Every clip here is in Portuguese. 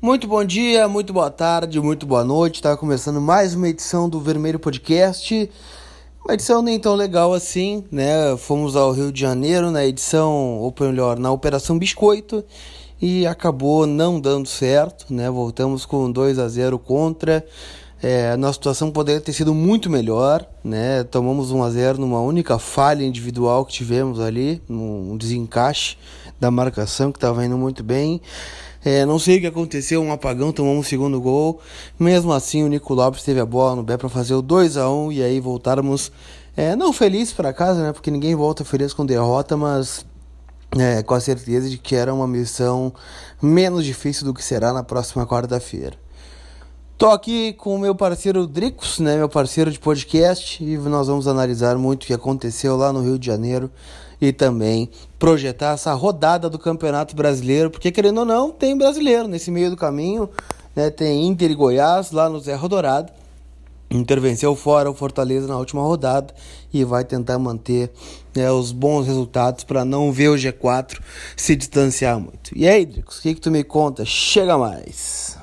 Muito bom dia, muito boa tarde, muito boa noite. Está começando mais uma edição do Vermelho Podcast. Uma edição nem tão legal assim, né? Fomos ao Rio de Janeiro na edição, ou melhor, na Operação Biscoito e acabou não dando certo, né? Voltamos com 2 a 0 contra. É, nossa situação poderia ter sido muito melhor, né? Tomamos 1 a 0 numa única falha individual que tivemos ali, um desencaixe da marcação que estava indo muito bem. É, não sei o que aconteceu, um apagão, tomamos o segundo gol. Mesmo assim, o Nico Lopes teve a bola no pé para fazer o 2 a 1 e aí voltáramos é, não felizes para casa, né? Porque ninguém volta feliz com derrota, mas é, com a certeza de que era uma missão menos difícil do que será na próxima quarta-feira. Tô aqui com o meu parceiro Dricos, né, meu parceiro de podcast, e nós vamos analisar muito o que aconteceu lá no Rio de Janeiro e também projetar essa rodada do Campeonato Brasileiro, porque querendo ou não, tem brasileiro nesse meio do caminho, né? Tem Inter e Goiás lá no Zé Rodorado. Inter venceu fora o Fortaleza na última rodada e vai tentar manter né, os bons resultados para não ver o G4 se distanciar muito. E aí, Dricos, o que, que tu me conta? Chega mais!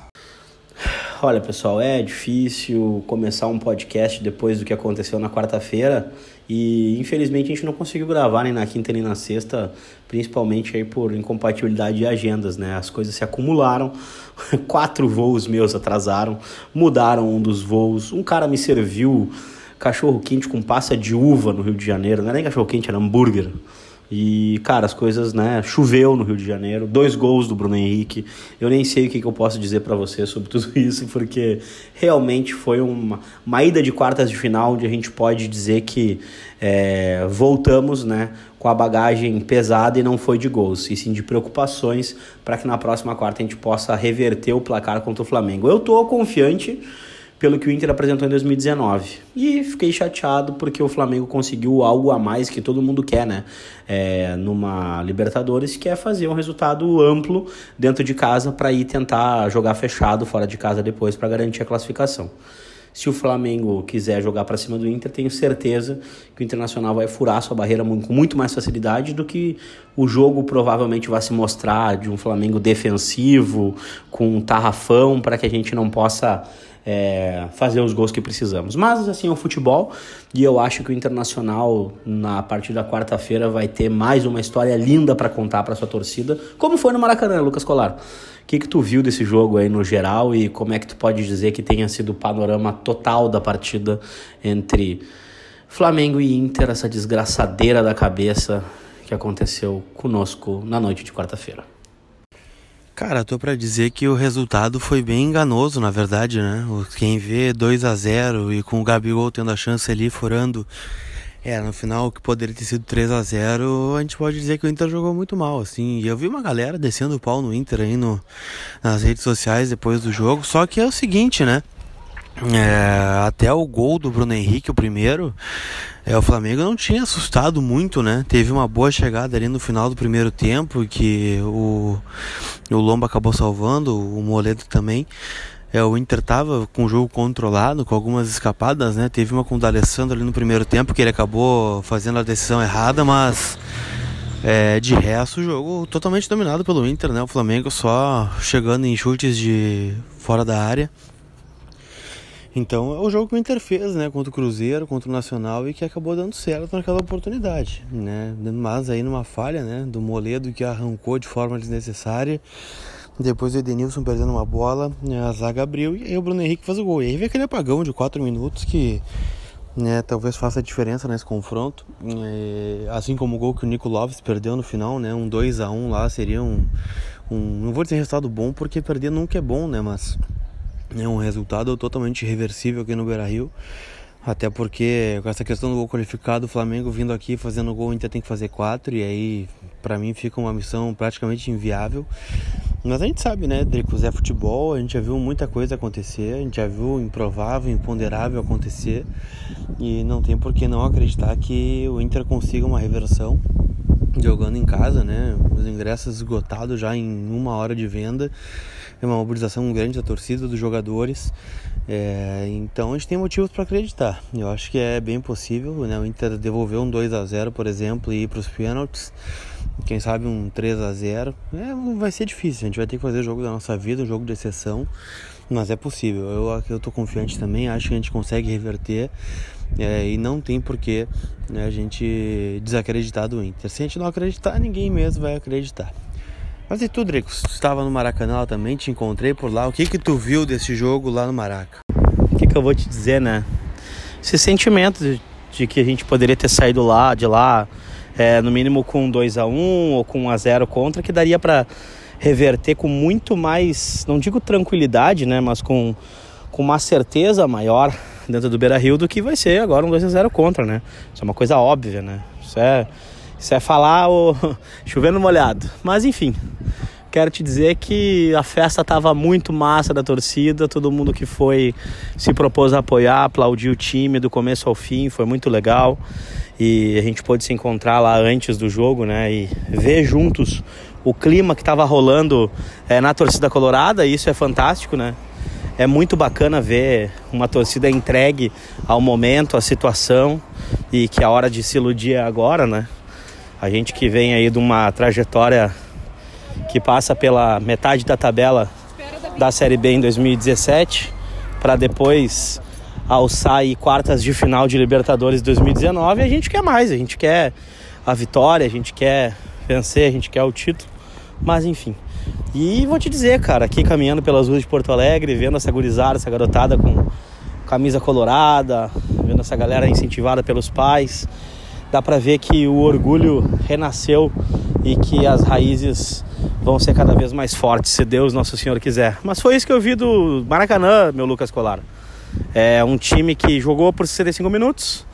Olha, pessoal, é difícil começar um podcast depois do que aconteceu na quarta-feira e infelizmente a gente não conseguiu gravar nem na quinta nem na sexta, principalmente aí por incompatibilidade de agendas, né? As coisas se acumularam, quatro voos meus atrasaram, mudaram um dos voos, um cara me serviu cachorro quente com passa de uva no Rio de Janeiro, não era nem cachorro quente, era hambúrguer. E, cara, as coisas, né? Choveu no Rio de Janeiro, dois gols do Bruno Henrique. Eu nem sei o que, que eu posso dizer para você sobre tudo isso, porque realmente foi uma, uma ida de quartas de final onde a gente pode dizer que é, voltamos, né? Com a bagagem pesada e não foi de gols, e sim de preocupações para que na próxima quarta a gente possa reverter o placar contra o Flamengo. Eu tô confiante pelo que o Inter apresentou em 2019. E fiquei chateado porque o Flamengo conseguiu algo a mais que todo mundo quer, né? É, numa Libertadores, que é fazer um resultado amplo dentro de casa para ir tentar jogar fechado fora de casa depois para garantir a classificação. Se o Flamengo quiser jogar para cima do Inter, tenho certeza que o Internacional vai furar sua barreira com muito mais facilidade do que o jogo provavelmente vai se mostrar de um Flamengo defensivo, com um tarrafão, para que a gente não possa é, fazer os gols que precisamos. Mas assim é o futebol e eu acho que o Internacional na partir da quarta-feira vai ter mais uma história linda para contar para sua torcida, como foi no Maracanã, Lucas Colar. O que, que tu viu desse jogo aí no geral e como é que tu pode dizer que tenha sido o panorama total da partida entre Flamengo e Inter, essa desgraçadeira da cabeça que aconteceu conosco na noite de quarta-feira? Cara, tô para dizer que o resultado foi bem enganoso, na verdade, né? Quem vê 2 a 0 e com o Gabigol tendo a chance ali furando, é, no final que poderia ter sido 3 a 0, a gente pode dizer que o Inter jogou muito mal, assim. E eu vi uma galera descendo o pau no Inter aí no, nas redes sociais depois do jogo, só que é o seguinte, né? É, até o gol do Bruno Henrique, o primeiro, é, o Flamengo não tinha assustado muito, né? Teve uma boa chegada ali no final do primeiro tempo, que o, o Lomba acabou salvando, o Moledo também. É, o Inter tava com o jogo controlado, com algumas escapadas, né? Teve uma com o D'Alessandro ali no primeiro tempo, que ele acabou fazendo a decisão errada, mas é, de resto o jogo totalmente dominado pelo Inter, né? O Flamengo só chegando em chutes de fora da área. Então é o jogo que o Inter fez, né, contra o Cruzeiro, contra o Nacional e que acabou dando certo naquela oportunidade, né? Mas aí numa falha, né, do Moledo que arrancou de forma desnecessária. Depois o Edenilson perdendo uma bola, né, a zaga abriu e aí o Bruno Henrique faz o gol. E aí vem aquele apagão de 4 minutos que né, talvez faça a diferença nesse confronto. É, assim como o gol que o Nico Lopes perdeu no final, né, um 2 a 1 lá seria um, um não vou dizer resultado bom porque perder nunca é bom, né, mas é um resultado totalmente irreversível aqui no Beira-Rio. Até porque com essa questão do gol qualificado, o Flamengo vindo aqui fazendo gol, Inter tem que fazer quatro e aí para mim fica uma missão praticamente inviável. Mas a gente sabe, né, Dricos, é futebol, a gente já viu muita coisa acontecer, a gente já viu improvável, imponderável acontecer e não tem por que não acreditar que o Inter consiga uma reversão jogando em casa, né? Os ingressos esgotados já em uma hora de venda é uma mobilização grande da torcida, dos jogadores. É, então a gente tem motivos para acreditar. Eu acho que é bem possível. Né? O Inter devolver um 2 a 0 por exemplo, e ir para os pênaltis. quem sabe um 3 a 0 é, vai ser difícil, a gente vai ter que fazer o jogo da nossa vida, um jogo de exceção, mas é possível. Eu, tô confiante também, acho que a gente consegue reverter é, e não tem porquê né, a gente desacreditar do Inter. Se a gente não acreditar, ninguém mesmo vai acreditar. Mas e tu, Drico? Estava no Maracanã também, te encontrei por lá. O que que tu viu desse jogo lá no Maraca? O que que eu vou te dizer, né? Esse sentimento de, de que a gente poderia ter saído lá, de lá, é, no mínimo com 2 a 1 um, ou com 1 a 0 contra, que daria para reverter com muito mais, não digo tranquilidade, né, mas com, com uma certeza maior dentro do Beira-Rio do que vai ser agora um 2 a 0 contra, né? Isso é uma coisa óbvia, né? Isso é isso é falar o chovendo molhado. Mas enfim, quero te dizer que a festa estava muito massa da torcida, todo mundo que foi se propôs a apoiar, aplaudir o time do começo ao fim, foi muito legal. E a gente pôde se encontrar lá antes do jogo, né? E ver juntos o clima que estava rolando é, na torcida colorada, e isso é fantástico, né? É muito bacana ver uma torcida entregue ao momento, à situação, e que a hora de se iludir é agora, né? A gente que vem aí de uma trajetória que passa pela metade da tabela da Série B em 2017 para depois alçar aí quartas de final de Libertadores 2019, a gente quer mais, a gente quer a vitória, a gente quer vencer, a gente quer o título, mas enfim. E vou te dizer, cara, aqui caminhando pelas ruas de Porto Alegre, vendo essa gurizada, essa garotada com camisa colorada, vendo essa galera incentivada pelos pais, dá para ver que o orgulho renasceu e que as raízes vão ser cada vez mais fortes, se Deus Nosso Senhor quiser. Mas foi isso que eu vi do Maracanã, meu Lucas Colar. É um time que jogou por 65 minutos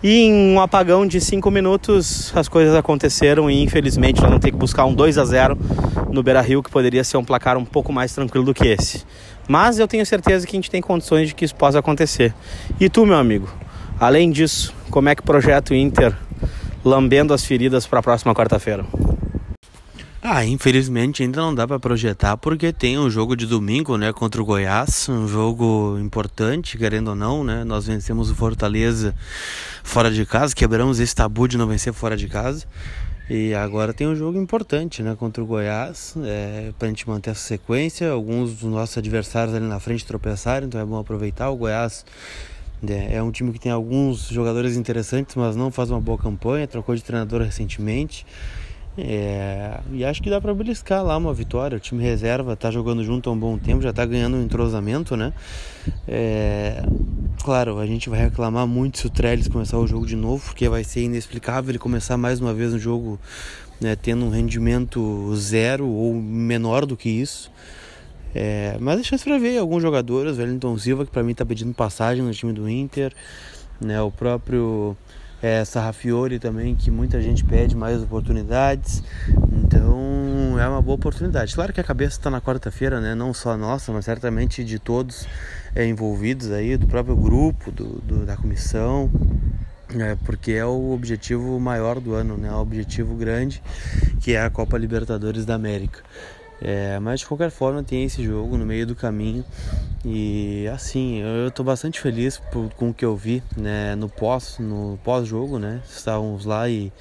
e em um apagão de 5 minutos as coisas aconteceram e infelizmente nós vamos ter que buscar um 2 a 0 no Beira-Rio, que poderia ser um placar um pouco mais tranquilo do que esse. Mas eu tenho certeza que a gente tem condições de que isso possa acontecer. E tu, meu amigo? Além disso, como é que o projeto Inter lambendo as feridas para a próxima quarta-feira? Ah, infelizmente ainda não dá para projetar porque tem um jogo de domingo, né, contra o Goiás, um jogo importante, querendo ou não, né? Nós vencemos o Fortaleza fora de casa, quebramos esse tabu de não vencer fora de casa. E agora tem um jogo importante, né, contra o Goiás, é, para a gente manter essa sequência. Alguns dos nossos adversários ali na frente tropeçaram, então é bom aproveitar. O Goiás é, é um time que tem alguns jogadores interessantes, mas não faz uma boa campanha, trocou de treinador recentemente. É, e acho que dá para beliscar lá uma vitória. O time reserva tá jogando junto há um bom tempo, já tá ganhando um entrosamento, né? É, claro, a gente vai reclamar muito se o Trellis começar o jogo de novo, porque vai ser inexplicável ele começar mais uma vez um jogo né, tendo um rendimento zero ou menor do que isso. É, mas a chance para ver alguns jogadores, o Wellington Silva, que para mim está pedindo passagem no time do Inter, né, o próprio é, Sarrafiori também, que muita gente pede mais oportunidades, então é uma boa oportunidade. Claro que a cabeça está na quarta-feira, né, não só nossa, mas certamente de todos é, envolvidos aí, do próprio grupo, do, do da comissão, é, porque é o objetivo maior do ano, né, o objetivo grande, que é a Copa Libertadores da América. É, mas de qualquer forma tem esse jogo no meio do caminho. E assim eu estou bastante feliz por, com o que eu vi né, no pós no pós jogo né. Estávamos lá e,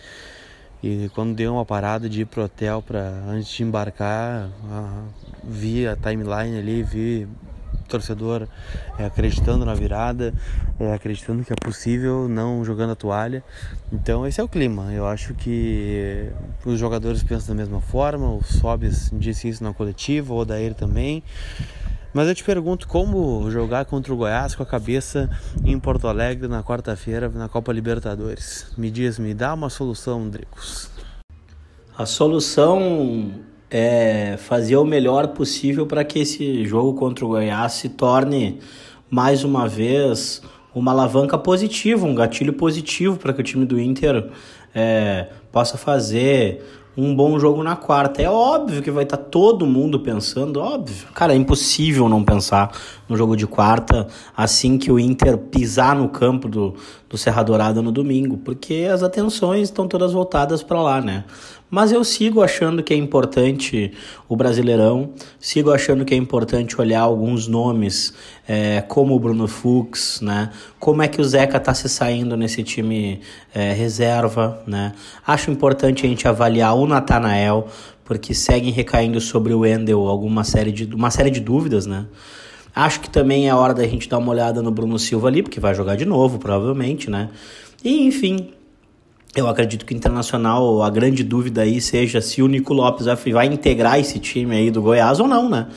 e quando deu uma parada de ir pro hotel para antes de embarcar vi a timeline ali vi torcedor é, acreditando na virada, é, acreditando que é possível, não jogando a toalha. Então esse é o clima. Eu acho que os jogadores pensam da mesma forma, o Sobis disse isso na coletiva, o Odair também. Mas eu te pergunto como jogar contra o Goiás com a cabeça em Porto Alegre na quarta-feira na Copa Libertadores. Me diz, me dá uma solução, Dricos. A solução é, fazer o melhor possível para que esse jogo contra o Goiás se torne mais uma vez uma alavanca positiva, um gatilho positivo para que o time do Inter é, possa fazer um bom jogo na quarta. É óbvio que vai estar tá todo mundo pensando, óbvio. Cara, é impossível não pensar no jogo de quarta assim que o Inter pisar no campo do, do Serra Dourada no domingo, porque as atenções estão todas voltadas para lá, né? Mas eu sigo achando que é importante o Brasileirão, sigo achando que é importante olhar alguns nomes, é, como o Bruno Fux, né? Como é que o Zeca está se saindo nesse time é, reserva, né? Acho importante a gente avaliar o Natanael, porque seguem recaindo sobre o Wendel alguma série de, uma série de dúvidas, né? Acho que também é hora da gente dar uma olhada no Bruno Silva ali, porque vai jogar de novo, provavelmente, né? E enfim, eu acredito que o Internacional, a grande dúvida aí seja se o Nico Lopes vai integrar esse time aí do Goiás ou não, né?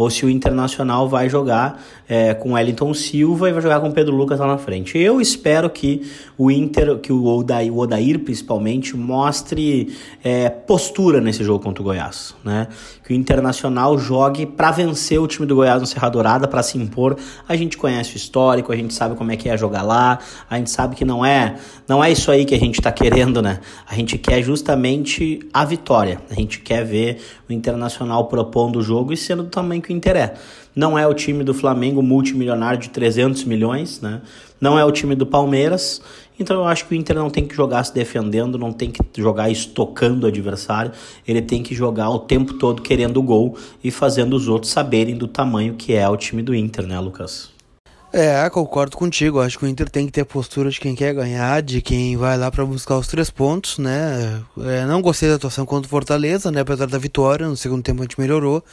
ou se o Internacional vai jogar é, com Wellington Silva e vai jogar com Pedro Lucas lá na frente. Eu espero que o Inter, que o Odair, o Odair principalmente, mostre é, postura nesse jogo contra o Goiás, né? Que o Internacional jogue para vencer o time do Goiás no Serra Dourada, para se impor. A gente conhece o histórico, a gente sabe como é que é jogar lá, a gente sabe que não é, não é isso aí que a gente está querendo, né? A gente quer justamente a vitória. A gente quer ver o Internacional propondo o jogo e sendo do tamanho que o Inter é. Não é o time do Flamengo multimilionário de 300 milhões, né? Não é o time do Palmeiras. Então eu acho que o Inter não tem que jogar se defendendo, não tem que jogar estocando o adversário. Ele tem que jogar o tempo todo querendo gol e fazendo os outros saberem do tamanho que é o time do Inter, né, Lucas? É, concordo contigo. Acho que o Inter tem que ter postura de quem quer ganhar, de quem vai lá para buscar os três pontos, né? É, não gostei da atuação contra o Fortaleza, né? Apesar da vitória, no segundo tempo a gente melhorou.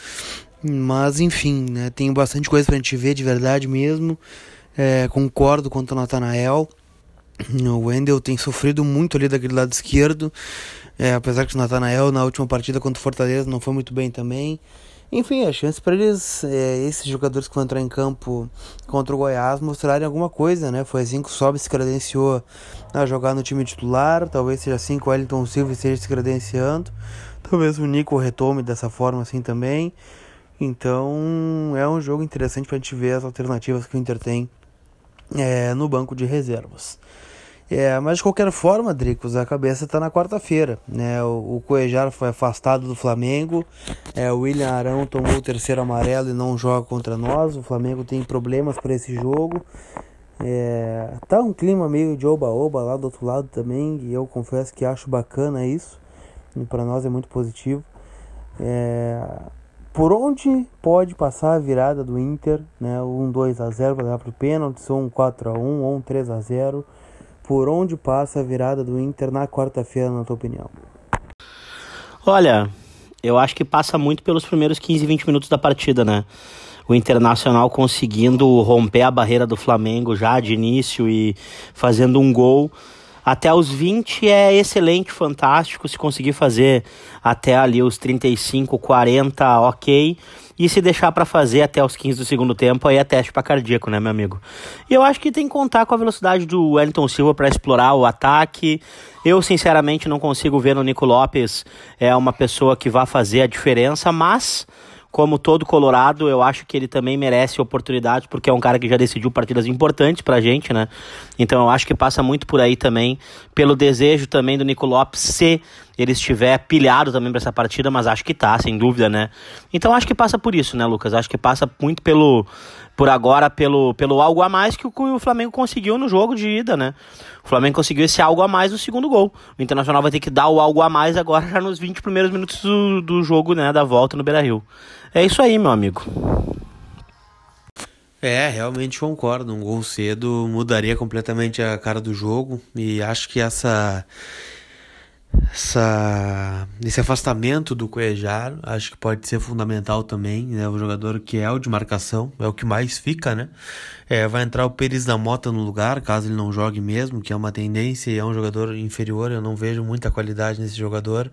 Mas enfim, né, tem bastante coisa pra gente ver de verdade mesmo. É, concordo quanto ao Natanael. O Wendel tem sofrido muito ali daquele lado esquerdo. É, apesar que o Natanael na última partida contra o Fortaleza não foi muito bem também. Enfim, a chance para eles, é, esses jogadores que vão entrar em campo contra o Goiás, mostrarem alguma coisa, né? Foi assim que o Sobe se credenciou a jogar no time titular. Talvez seja assim que o Wellington Silva esteja se credenciando. Talvez o Nico retome dessa forma assim também. Então é um jogo interessante para a gente ver as alternativas que o Inter tem é, no banco de reservas. É, mas de qualquer forma, Dricos, a cabeça está na quarta-feira. Né? O, o Coejar foi afastado do Flamengo. É, o William Arão tomou o terceiro amarelo e não joga contra nós. O Flamengo tem problemas para esse jogo. É, tá um clima meio de oba-oba lá do outro lado também. E eu confesso que acho bacana isso. E para nós é muito positivo. É, por onde pode passar a virada do Inter, né? Um 2 a 0 para dar para o pênalti, ou um 4 a 1 ou um 3 a 0 Por onde passa a virada do Inter na quarta-feira, na tua opinião? Olha, eu acho que passa muito pelos primeiros 15, 20 minutos da partida, né? O Internacional conseguindo romper a barreira do Flamengo já de início e fazendo um gol até os 20 é excelente, fantástico. Se conseguir fazer até ali os 35, 40, ok. E se deixar para fazer até os 15 do segundo tempo, aí é teste para cardíaco, né, meu amigo? E eu acho que tem que contar com a velocidade do Wellington Silva para explorar o ataque. Eu, sinceramente, não consigo ver no Nico Lopes é uma pessoa que vá fazer a diferença, mas como todo Colorado, eu acho que ele também merece oportunidades, porque é um cara que já decidiu partidas importantes pra gente, né? Então eu acho que passa muito por aí também, pelo desejo também do Nico Lopes, se ele estiver pilhado também para essa partida, mas acho que tá, sem dúvida, né? Então acho que passa por isso, né, Lucas? Acho que passa muito pelo por agora pelo, pelo algo a mais que o, Flamengo conseguiu no jogo de ida, né? O Flamengo conseguiu esse algo a mais no segundo gol. O Internacional vai ter que dar o algo a mais agora já nos 20 primeiros minutos do, do jogo, né, da volta no Beira-Rio. É isso aí, meu amigo. É, realmente concordo. Um gol cedo mudaria completamente a cara do jogo e acho que essa essa, esse afastamento do Cuejar acho que pode ser fundamental também, né? O jogador que é o de marcação, é o que mais fica, né? É, vai entrar o Pérez da Mota no lugar, caso ele não jogue mesmo, que é uma tendência e é um jogador inferior, eu não vejo muita qualidade nesse jogador.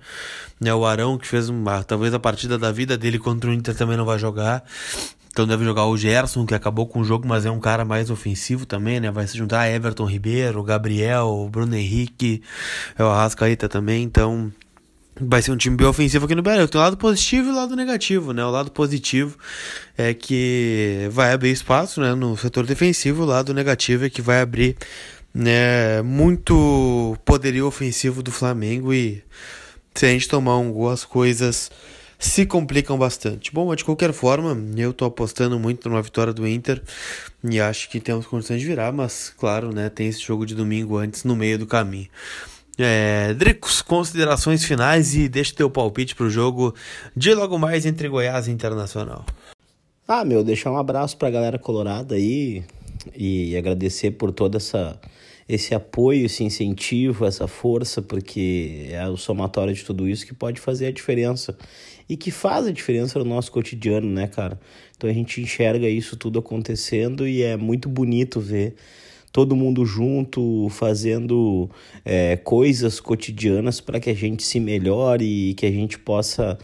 Né? O Arão, que fez uma, talvez a partida da vida dele contra o Inter também não vai jogar. Então deve jogar o Gerson, que acabou com o jogo, mas é um cara mais ofensivo também, né? Vai se juntar Everton Ribeiro, Gabriel, Bruno Henrique, é o Arrascaeta também, então vai ser um time bem ofensivo aqui no Brasil. Tem o lado positivo e o lado negativo, né? O lado positivo é que vai abrir espaço, né, no setor defensivo, o lado negativo é que vai abrir, né, muito poderio ofensivo do Flamengo e se a gente tomar um gol as coisas se complicam bastante. Bom, mas de qualquer forma, eu tô apostando muito numa vitória do Inter e acho que temos condições de virar, mas claro, né, tem esse jogo de domingo antes no meio do caminho. É, Dricos, considerações finais e deixa teu palpite pro jogo de logo mais entre Goiás e Internacional. Ah, meu, deixar um abraço pra galera colorada aí e agradecer por toda essa esse apoio, esse incentivo, essa força, porque é o somatório de tudo isso que pode fazer a diferença e que faz a diferença no nosso cotidiano, né, cara? Então a gente enxerga isso tudo acontecendo e é muito bonito ver todo mundo junto fazendo é, coisas cotidianas para que a gente se melhore e que a gente possa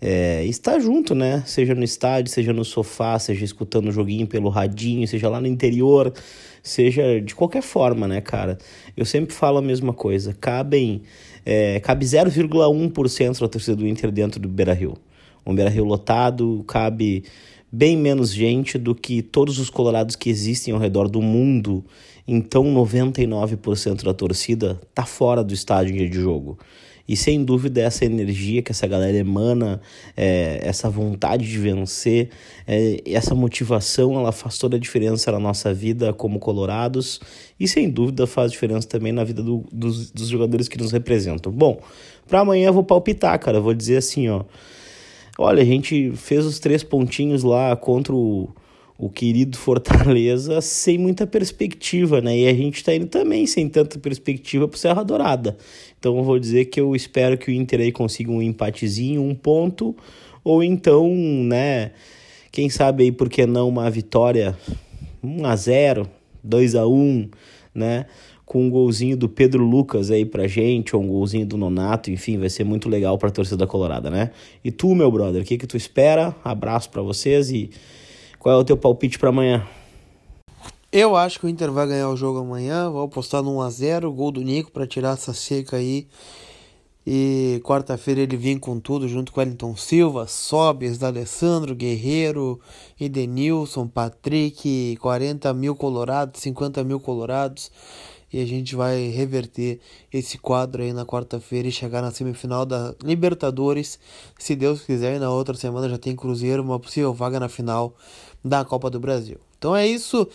é, estar junto, né? Seja no estádio, seja no sofá, seja escutando o joguinho pelo radinho, seja lá no interior, seja de qualquer forma, né, cara? Eu sempre falo a mesma coisa. Cabem, é, cabe 0,1% da torcida do Inter dentro do Beira Rio. Um Beira Rio lotado, cabe bem menos gente do que todos os colorados que existem ao redor do mundo. Então, 99% da torcida tá fora do estádio de jogo. E sem dúvida, essa energia que essa galera emana, é, essa vontade de vencer, é, essa motivação, ela faz toda a diferença na nossa vida como colorados e sem dúvida faz diferença também na vida do, dos, dos jogadores que nos representam. Bom, para amanhã eu vou palpitar, cara. Eu vou dizer assim, ó. Olha, a gente fez os três pontinhos lá contra o o querido Fortaleza sem muita perspectiva, né? E a gente está indo também sem tanta perspectiva para Serra Dourada. Então eu vou dizer que eu espero que o Inter aí consiga um empatezinho, um ponto, ou então, né? Quem sabe aí por que não uma vitória 1 a 0, 2 a 1, né? Com um golzinho do Pedro Lucas aí pra gente, ou um golzinho do Nonato, enfim, vai ser muito legal pra torcida colorada, né? E tu, meu brother, o que que tu espera? Abraço para vocês e qual é o teu palpite para amanhã? Eu acho que o Inter vai ganhar o jogo amanhã. Vou apostar no 1x0, gol do Nico para tirar essa seca aí. E quarta-feira ele vem com tudo, junto com Wellington Silva, Sobes, Alessandro, Guerreiro, Edenilson, Patrick, 40 mil colorados, 50 mil colorados. E a gente vai reverter esse quadro aí na quarta-feira e chegar na semifinal da Libertadores. Se Deus quiser, e na outra semana já tem Cruzeiro, uma possível vaga na final da Copa do Brasil. Então é isso.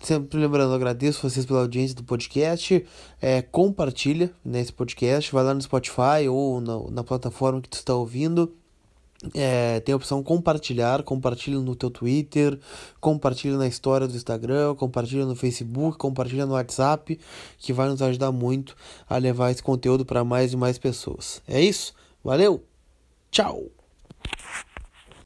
Sempre lembrando, agradeço vocês pela audiência do podcast. É, compartilha nesse podcast, vai lá no Spotify ou na, na plataforma que tu está ouvindo. É, tem a opção compartilhar, compartilha no teu Twitter, compartilha na história do Instagram, compartilha no Facebook, compartilha no WhatsApp, que vai nos ajudar muito a levar esse conteúdo para mais e mais pessoas. É isso? Valeu! Tchau!